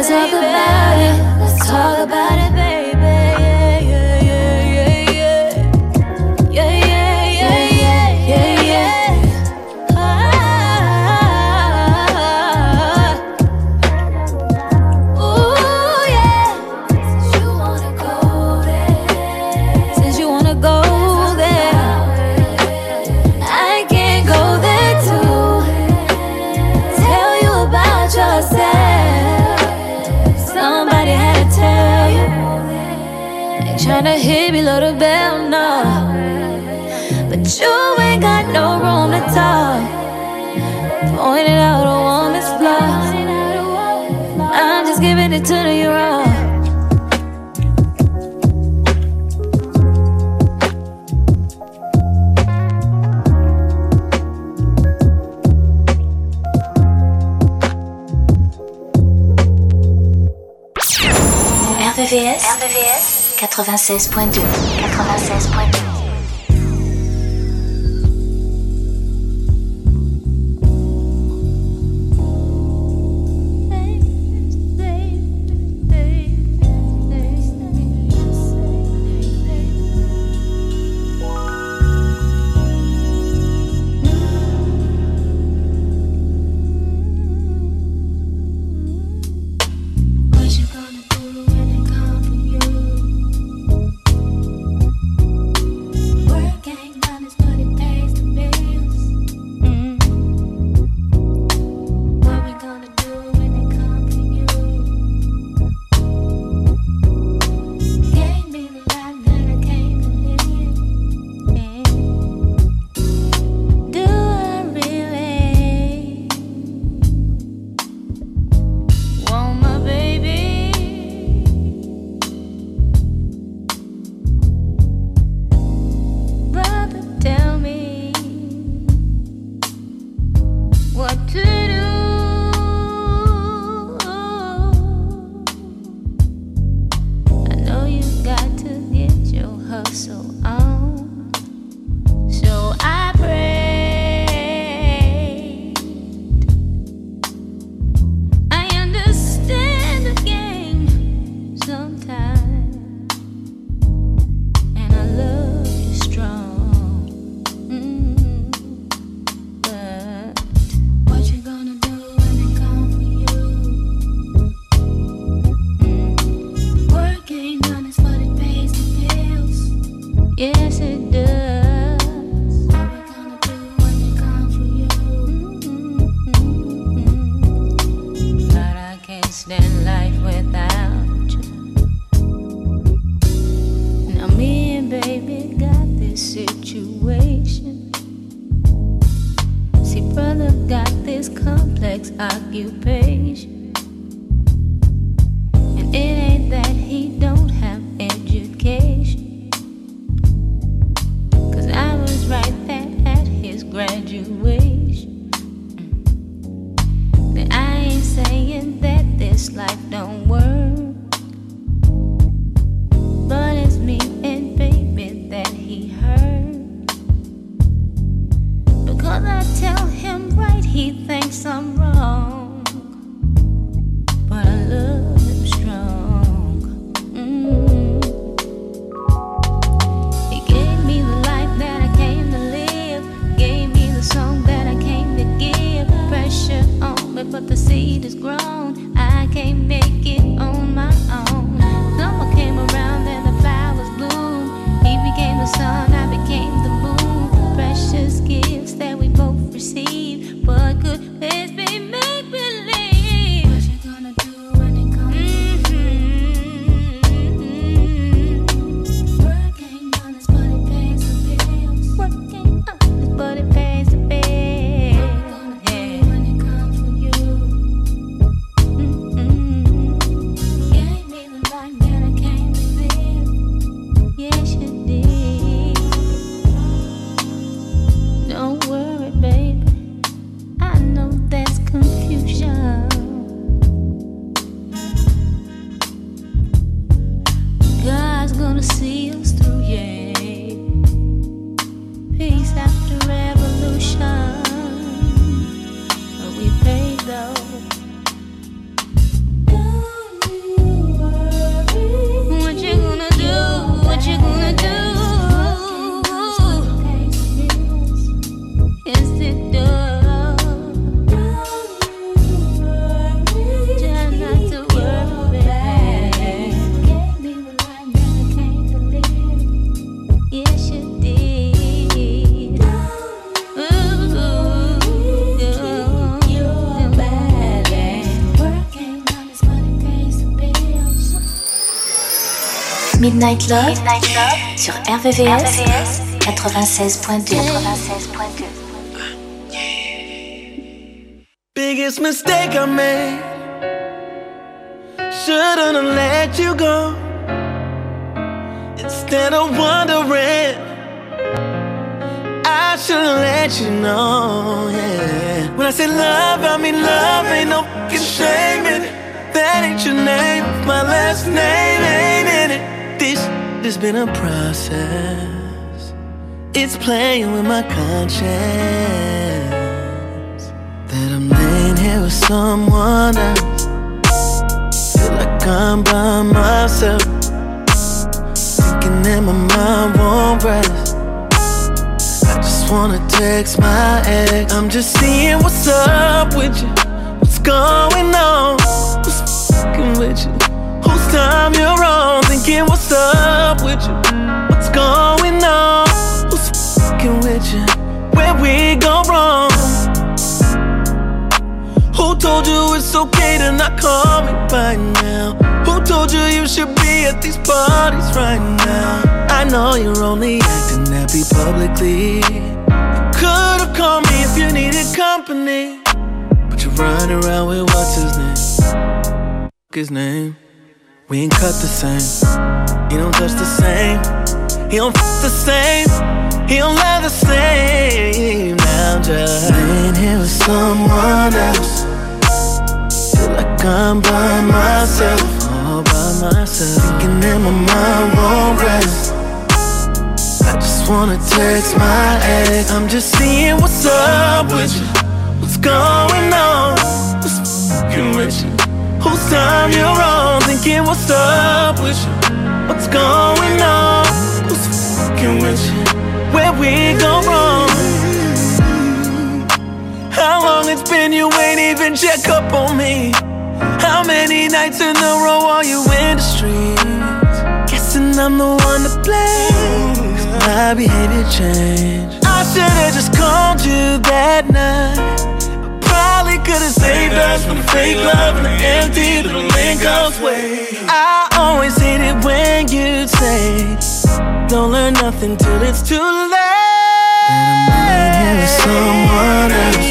Let's talk about it. Let's talk about it, baby. No. But you ain't got no room to talk. Out a woman's flaws. I'm just giving it to you 96.2. 96.2. he Midnight Love, sur RVVS, 96.2. 96.2. Biggest mistake I made. Shouldn't have let you go. Instead of wondering, I should let you know. Yeah. When I say love, I mean love. Ain't no shame in it. That ain't your name. My last name ain't in it. Has been a process. It's playing with my conscience that I'm laying here with someone else. Feel like I'm by myself, thinking that my mind won't rest. I just wanna text my ex. I'm just seeing what's up with you, what's going on, what's fucking with you, time you're on, thinking what's up with you, what's going on, who's fucking with you, where we go wrong. Who told you it's okay to not call me by now? Who told you you should be at these parties right now? I know you're only acting happy publicly. Could've called me if you needed company. But you run around with what's his name? His name. We ain't cut the same. He don't touch the same. He don't f the same. He don't love the same. Now I'm just laying here with someone else. Feel like I'm by myself, all by myself. Thinking that my mind won't rest. I just wanna text my ex. I'm just seeing what's up with you. What's going on? What's fucking with you? Whose time you're on? Thinking what's up with you? What's going on? Who's fucking with you? Where we go wrong? How long it's been you ain't even check up on me? How many nights in a row are you in the streets? Guessing I'm the one to blame. My behavior changed. I should've just called you that night could've saved us from fake love and the empty little Lincoln's way. I always hate it when you say, Don't learn nothing till it's too late. That I'm with someone else.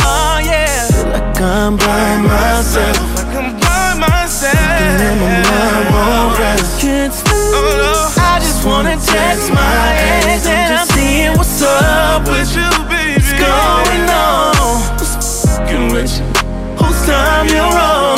Oh, yeah. Feel like I'm by myself. Like I'm my mind won't. Can't sleep. Oh, I just wanna text my ex and I'm seeing what's up with you. knowledge. Whose time you're on?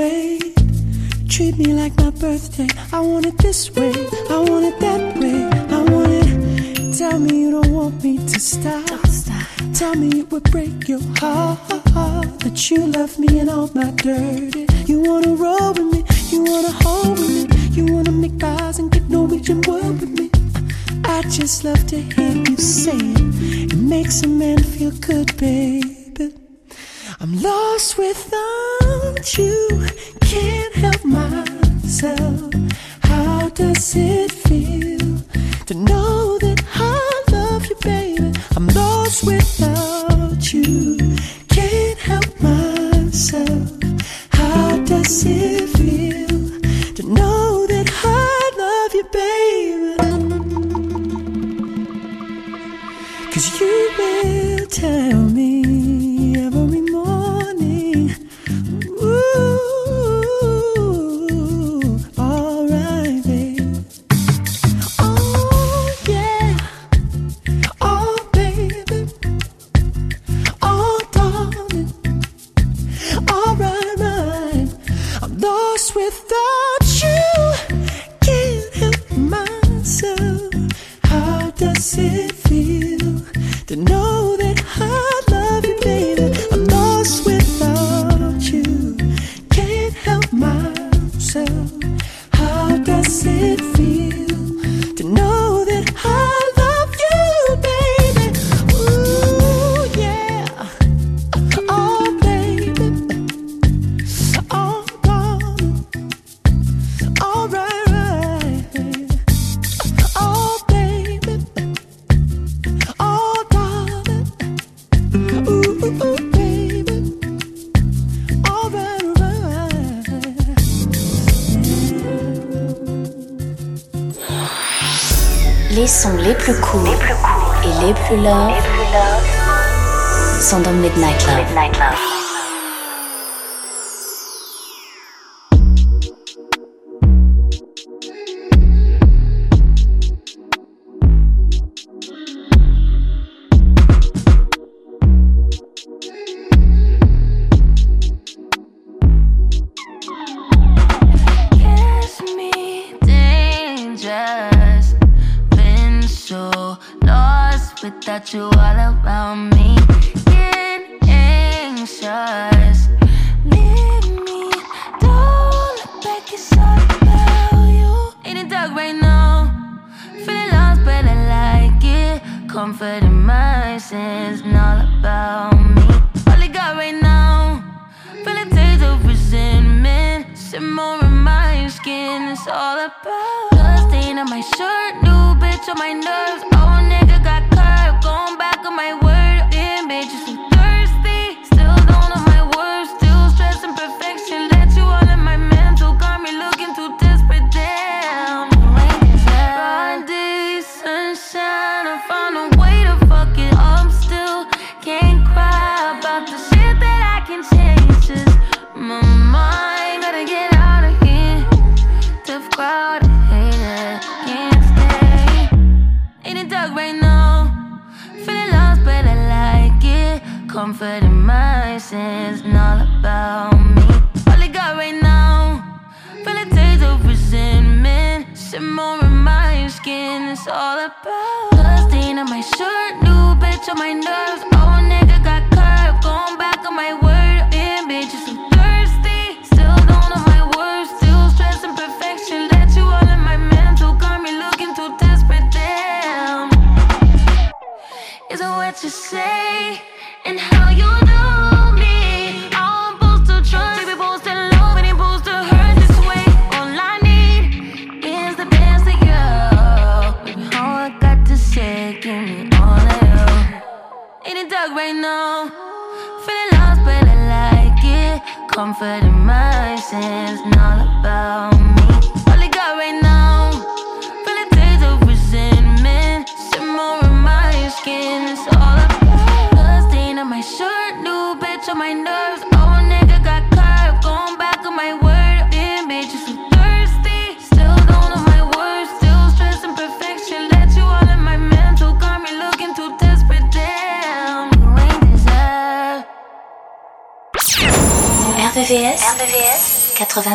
way. Treat me like my birthday. I want it this way. I want it that way. I want it. Tell me you don't want me to stop. stop. Tell me it would break your heart that you love me and all my dirty. You wanna roll with me. You wanna hold with me. You wanna make eyes and get Norwegian wood with me. I just love to hear you say it. It makes a man feel good, babe. sons les plus courts cool et les plus lourds sont dans Midnight Love. Midnight Love.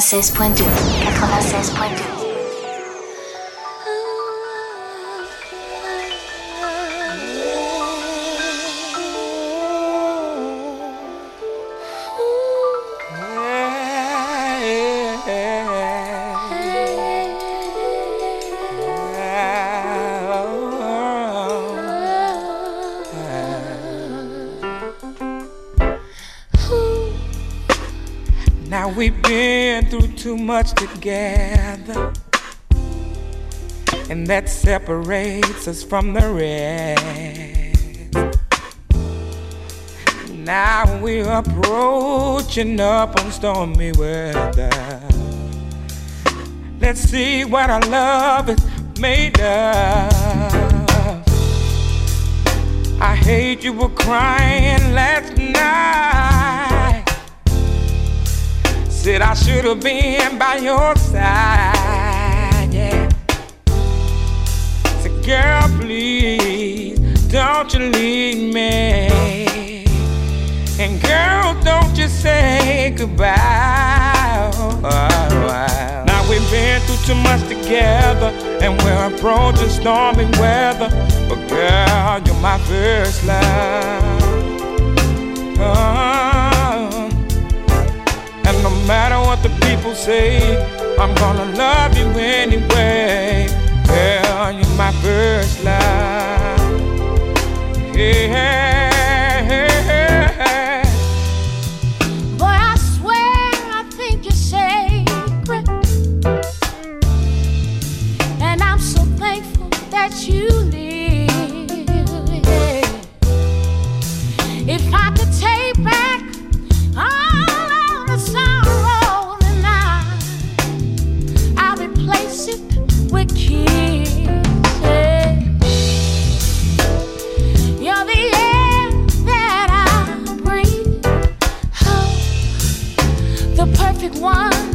Francés Puente. we've been through too much together, and that separates us from the rest. Now we're approaching up on stormy weather. Let's see what our love is made of. I hate you were crying last night. Said I should have been by your side, yeah. Said, girl, please, don't you leave me. And girl, don't you say goodbye. Oh, oh, oh. Now we've been through too much together, and we're approaching stormy weather. But girl, you're my first love. Oh no matter what the people say, I'm gonna love you anyway. Girl, you're my first love. Yeah. perfect one.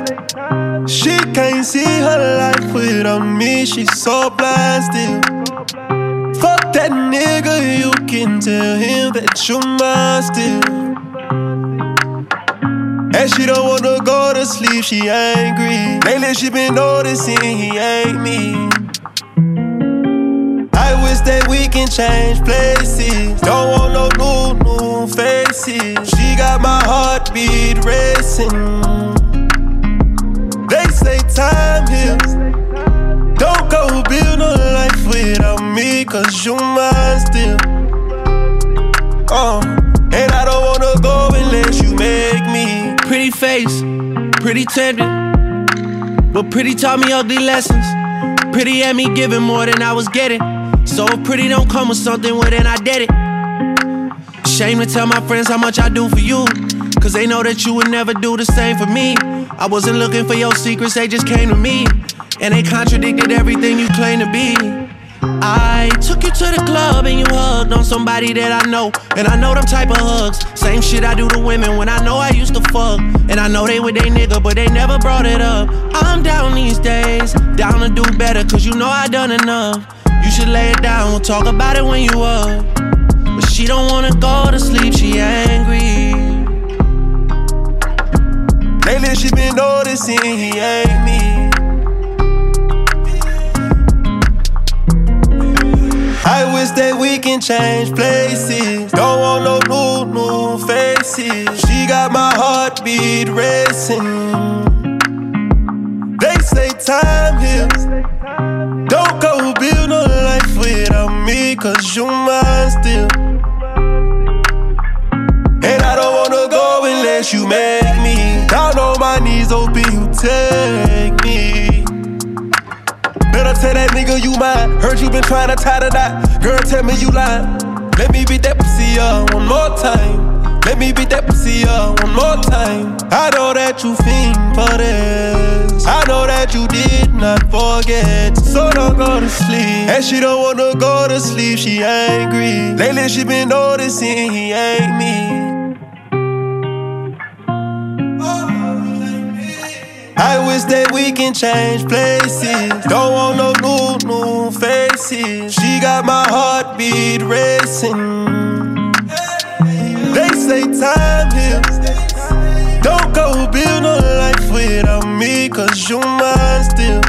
She can't see her life without me. She's so blasted. Fuck that nigga, you can tell him that you mine still. And she don't wanna go to sleep, she angry. Lately she been noticing he ain't me I wish that we can change places. Don't want no new, new faces. She got my heartbeat racing. Say time heals. Don't go build no life without me, cause you mine still. Uh, and I don't wanna go unless you make me. Pretty face, pretty tempted. But pretty taught me ugly lessons. Pretty had me giving more than I was getting. So if pretty don't come with something, well then I did it. Shame to tell my friends how much I do for you. Cause they know that you would never do the same for me. I wasn't looking for your secrets, they just came to me. And they contradicted everything you claim to be. I took you to the club and you hugged on somebody that I know. And I know them type of hugs. Same shit I do to women when I know I used to fuck. And I know they with they nigga, but they never brought it up. I'm down these days, down to do better, cause you know I done enough You should lay it down. We'll talk about it when you up. But she don't wanna go to sleep, she angry. Lately she been noticing he ain't me. I wish that we can change places. Don't want no new, new faces. She got my heartbeat racing. They say time heals. Don't go build no life without me, cause you mine still. And I don't wanna go unless you on open, you take me. Better tell that nigga you mine. Heard you been trying to tie the knot. Girl, tell me you lying. Let me beat that pussy up one more time. Let me beat that pussy up one more time. I know that you fiend for this. I know that you did not forget. So don't go to sleep. And she don't wanna go to sleep, she angry. Lately she been noticing he ain't me. I wish that we can change places. Don't want no new, new faces. She got my heartbeat racing. They say time heals. Don't go build no life without me, cause you mine still.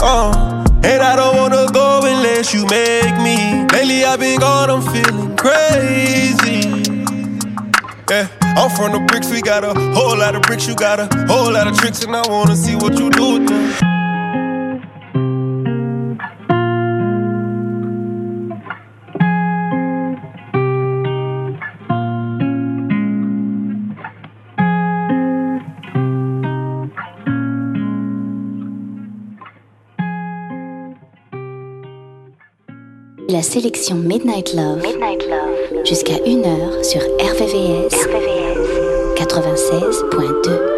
Uh, and I don't wanna go unless you make me. Lately I've been gone, I'm feeling crazy. Yeah, I'm from the bricks, we got a whole lot of bricks, you got a whole lot of tricks, and I wanna see what you do with them. La sélection Midnight Love. Midnight Love. Jusqu'à 1h sur RVVS. RVVS. 96.2.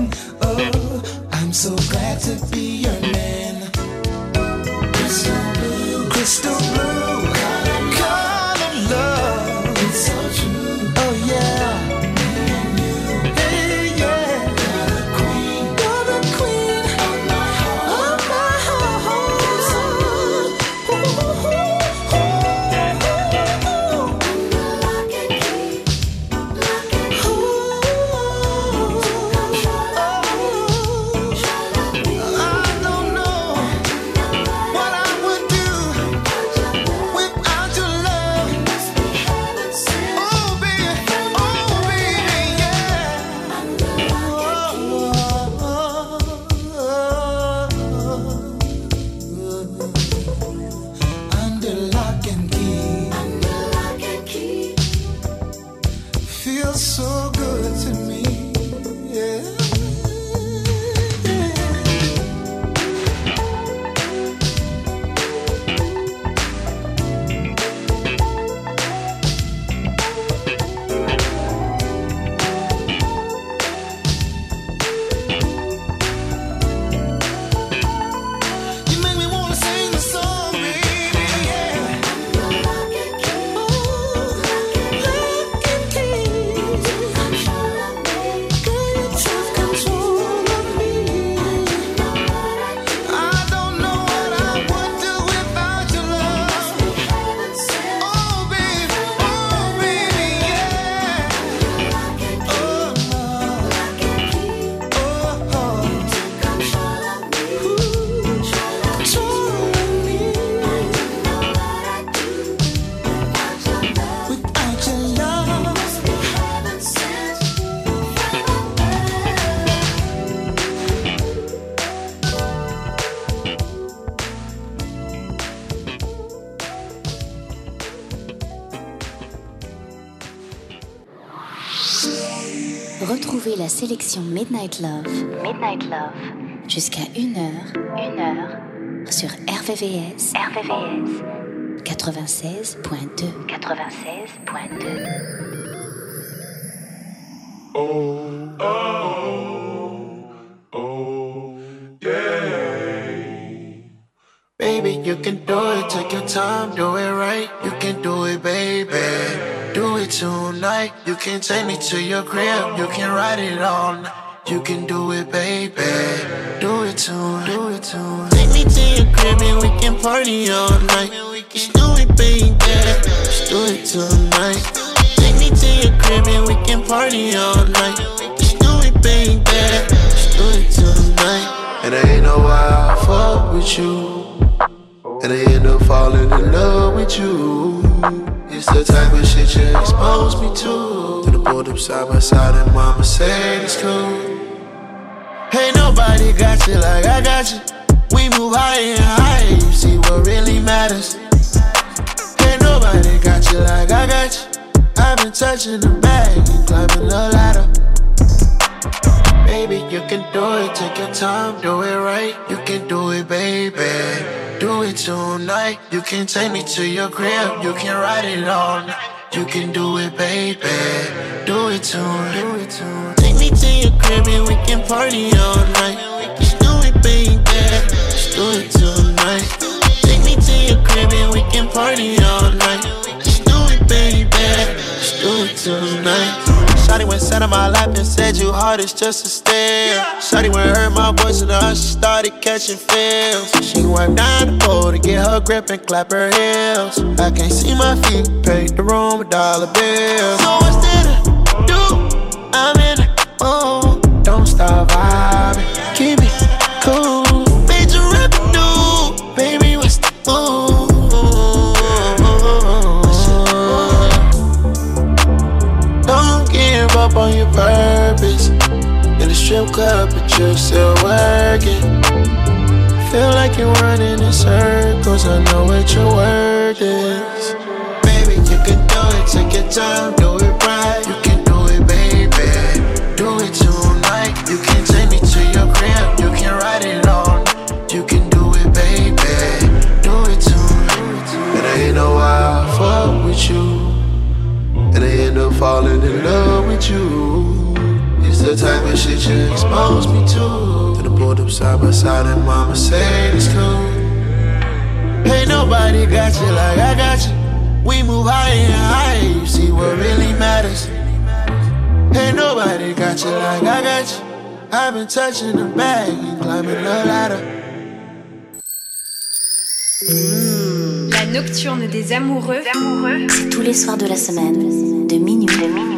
Oh, I'm so glad to be your sélection Midnight Love. Midnight Love. Jusqu'à 1h. 1h. Sur RVVS. RVVS. 96.2. 96.2. Oh, oh, oh, yeah. Baby, you can do it, take your time, do it right. You can do it, baby tonight. You can take me to your crib, you can ride it night. You can do it, baby. Do it tonight. Do it tonight. Take me to your crib and we can party all night. Just do it, baby. Just do it tonight. Take me to your crib and we can party all night. Do it, baby. Do it tonight. And I ain't know why I fuck with you. And I end up falling in love with you. It's the type of shit you expose me to. Then I pulled up side by side and mama said it's cool. Ain't nobody got you like I got you. We move higher and higher, you see what really matters. Ain't nobody got you like I got you. I've been touching the bag and climbing the ladder. Baby, you can do it, take your time, do it right. You can do it, baby. Do it tonight. You can take me to your crib, you can ride it all night. You can do it, baby. Do it tonight. Take me to your crib and we can party all night. Just do it, baby. Just do it tonight. Take me to your crib and we can party all night. Just do it, baby. Just do it tonight. Shotty went sat on my lap and said you hard as just a stare. Shotty went heard my voice and her, she started catching feels. She went down the pole to get her grip and clap her heels. I can't see my feet, paid the room with dollar bills. So what's there to do? I'm in the oh. mood. Strip club, but you're still working. Feel like you're running in circles. I know what your word is. Baby, you can do it. Take your time, do it right. You can do it, baby. Do it tonight. You can take me to your crib. You can ride it on. You can do it, baby. Do it tonight. And I ain't know why I fuck with you. And I end up falling in love with you. The type of shit you expose me to. Then I pulled up side by side and mama said it's cool. Ain't nobody got you like I got you. We move higher and higher, you see what really matters. Ain't nobody got you like I got you. I've been touching the bag and climbing the ladder. La nocturne des amoureux. C'est tous les soirs de la semaine, de minuit, à 1h.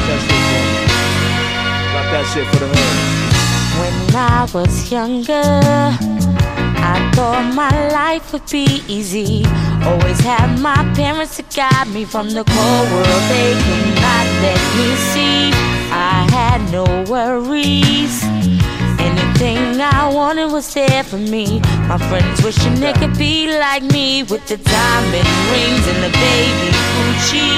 Drop that shit. Drop that shit for me. Drop that shit for the hood. When I was younger, I thought my life would be easy. Always had my parents to guide me from the cold world they could not let me see. I had no worries. Anything I wanted was there for me. My friends wishing they could be like me with the diamond rings and the baby Gucci.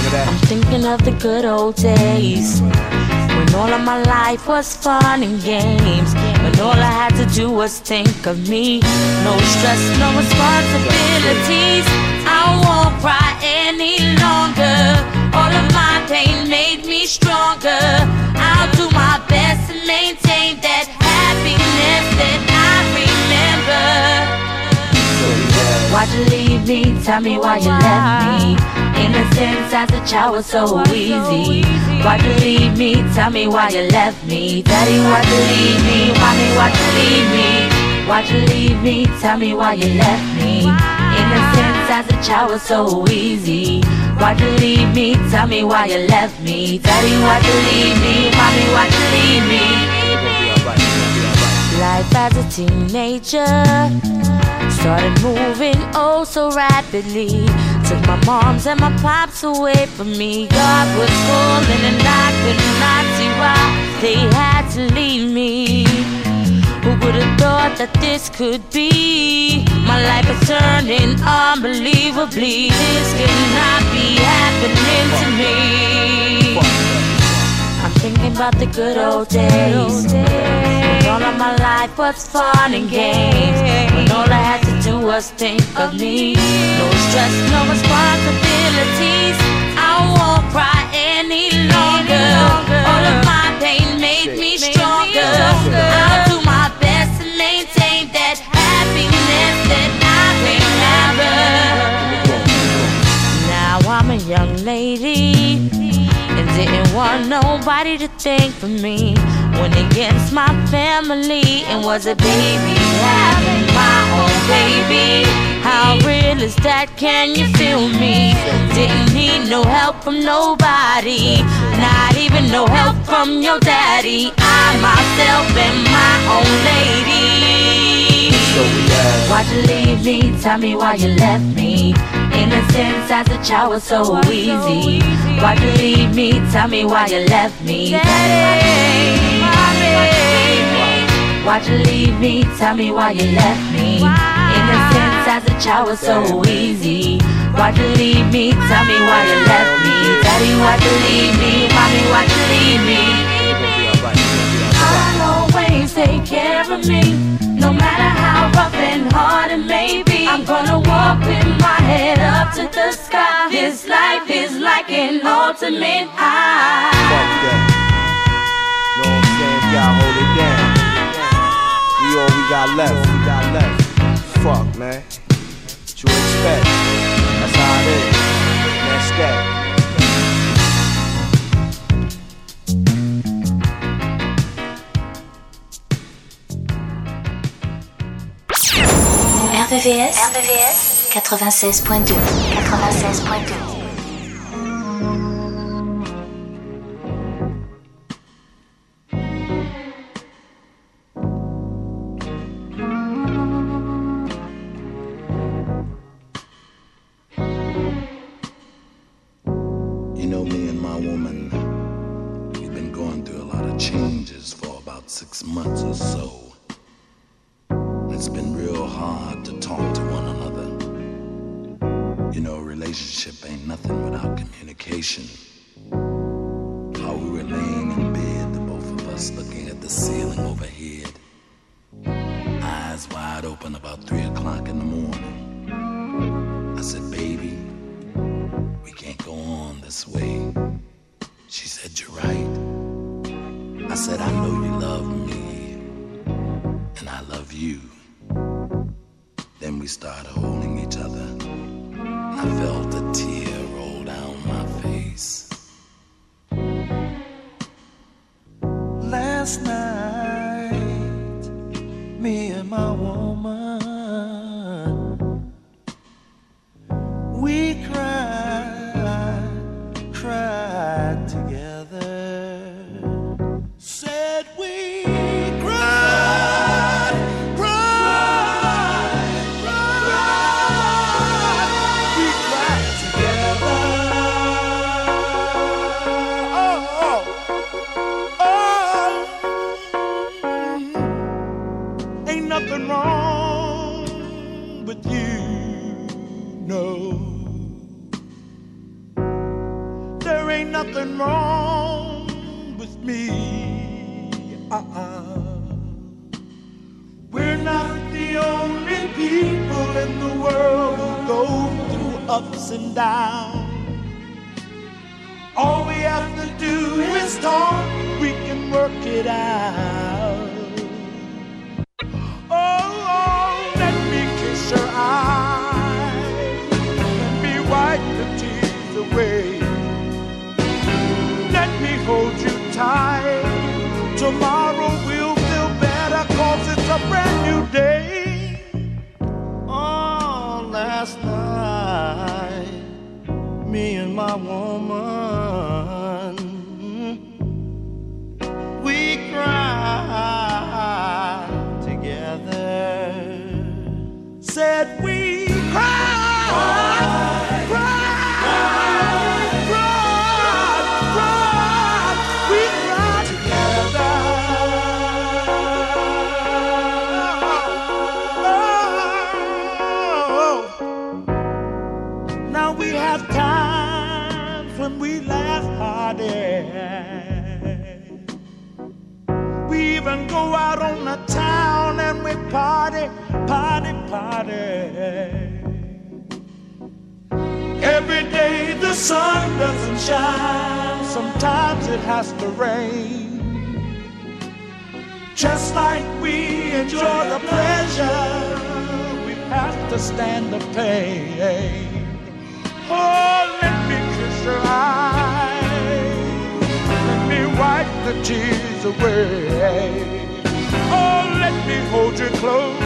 Remember that? I'm thinking of the good old days when all of my life was fun and games. When all I had to do was think of me. No stress, no responsibilities. I won't cry any longer. All of my pain made me stronger. I'll do my best to maintain that happiness that Why'd you leave me? Tell me why you left me. Innocence as a child was so easy. Why'd you leave me? Tell me why you left me. Daddy, why'd you leave me? Mommy, why'd you leave me? Why'd you leave me? Tell me why you left me. Innocence as a child was so easy. Why'd you leave me? Tell me why you left me. Daddy, why'd you leave me? Mommy, why'd you leave me? We're gonna be alright. We're gonna be alright. Life as a teenager started moving oh so rapidly. Took my moms and my pops away from me. God was calling and I could not see why they had to leave me. Who would have thought that this could be? My life is turning unbelievably. This cannot be happening to me. I'm thinking about the good old days. When all of my life was fun and games. When all I had to do was think of me. No stress, no responsibilities. I won't cry any longer. All of my pain made me stronger. I'll do my best to maintain that happiness that I remember. Now I'm a young lady didn't want nobody to think for me. Went against my family and was a baby, having my own baby. How real is that? Can you feel me? Didn't need no help from nobody, not even no help from your daddy. I myself am my own lady. So we ask. Why'd you leave me? Tell me why you left me. Innocence as a child was so easy. Why'd you leave me? Tell me why you left me. Daddy, Why'd you leave me? Tell me why you left me. Innocence as a child was so easy. Why'd you leave me? Tell me why you left me. Daddy, why'd you leave me? Mommy, why'd you leave me? We're gonna be alright. We're gonna be alright. I'll always take care of me. No matter how rough and hard it may be, I'm gonna walk with my head up to the sky. This life is like an ultimate high. Fuck that. Know what I'm saying? Gotta hold it down. We all we got left. We got left. Fuck, man. What you expect? That's how it is. That's that. RVVS, RVVS 96.2. 96.2. enjoy the pleasure. We've to stand the pain. Oh, let me kiss your eyes. Let me wipe the tears away. Oh, let me hold you close.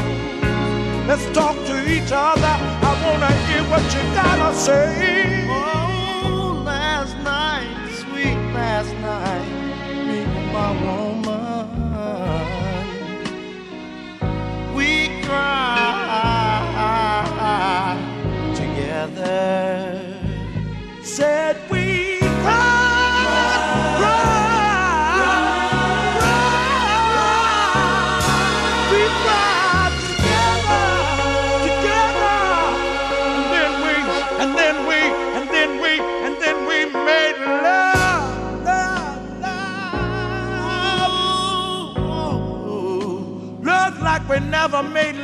Let's talk to each other. I wanna hear what you gotta say. Oh, last night, sweet last night, me and my woman. cry together. Said we cried, cried, cried, we cried together, together, and then we, and then we, and then we, and then we made love, love, love, love like we never made love.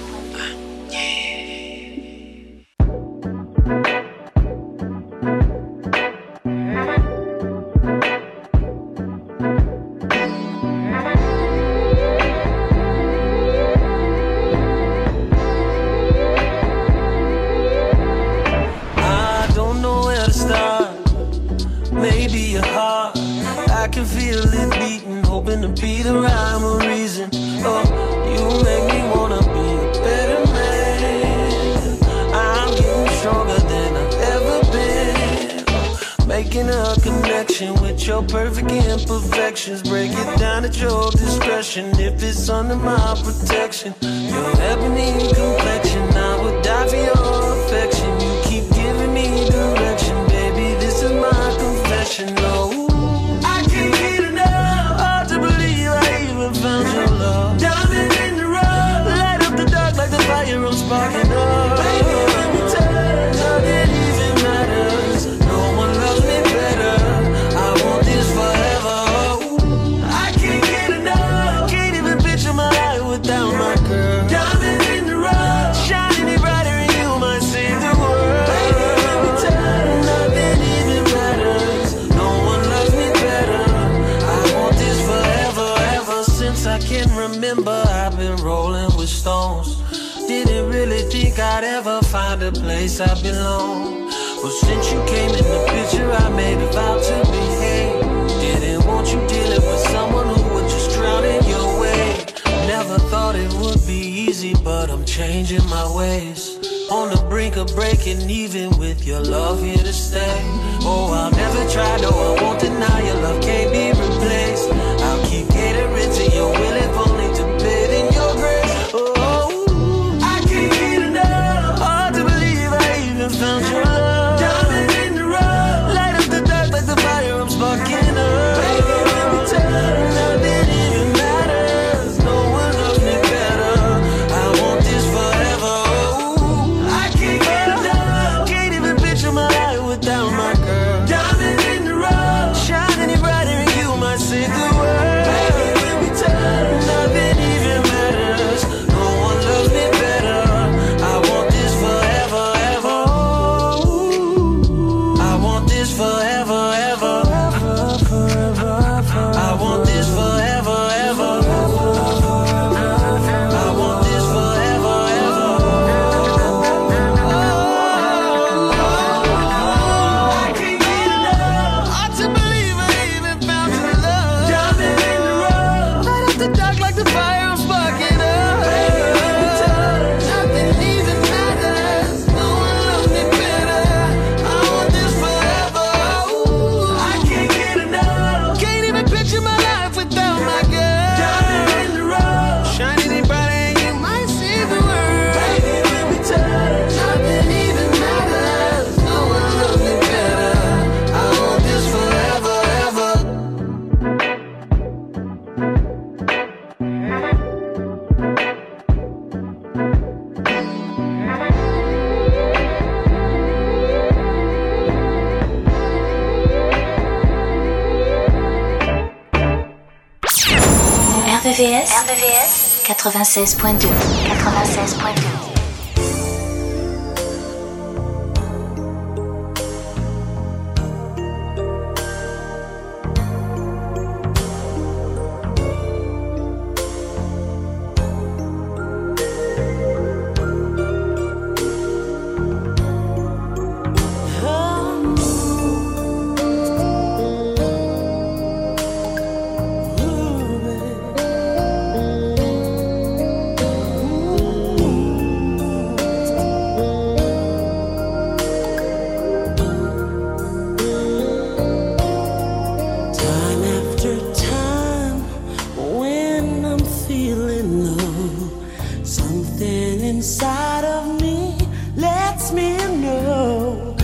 discretion if it's under my protection. Your ebony complexion. place I belong. Well, since you came in the picture, I made a vow to behave. Didn't want you dealing with someone who would just drown in your way. Never thought it would be easy, but I'm changing my ways. On the brink of breaking even with your love here to stay. Oh, I'll never try, no, I won't deny your love can't be replaced. I'll keep catering to your willing found you. 96.2. 96.2. inside of me lets me know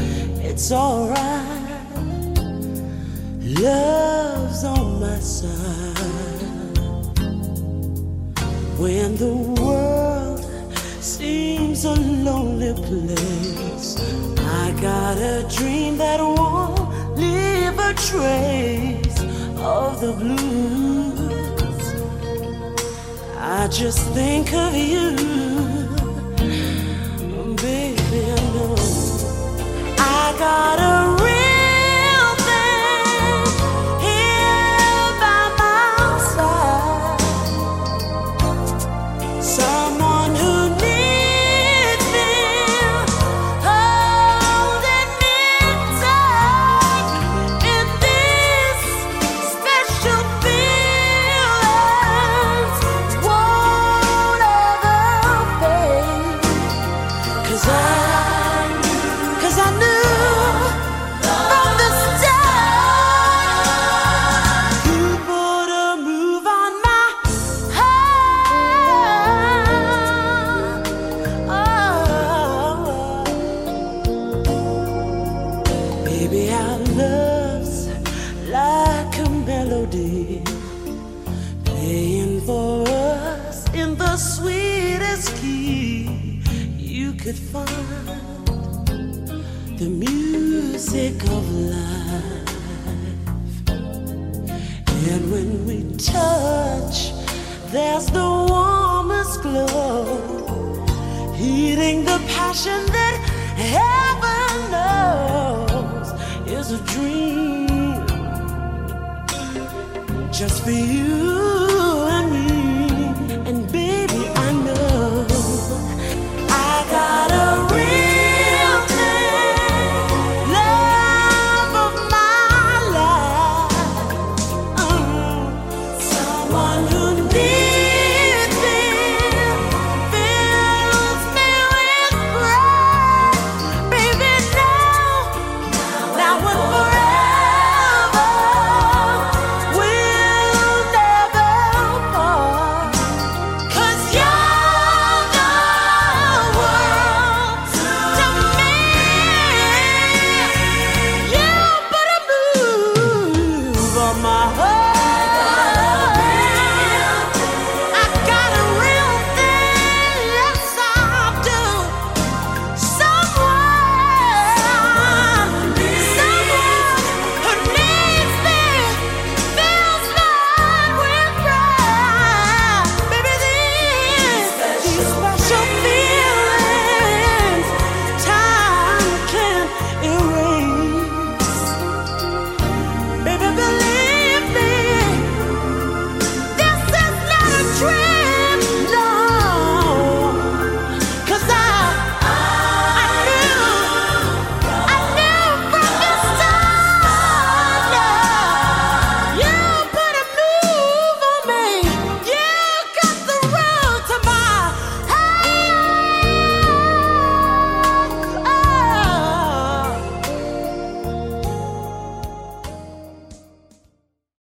it's alright. Love's on my side. When the world seems a lonely place, I got a dream that won't leave a trace of the blues. I just think of you gotta just for you.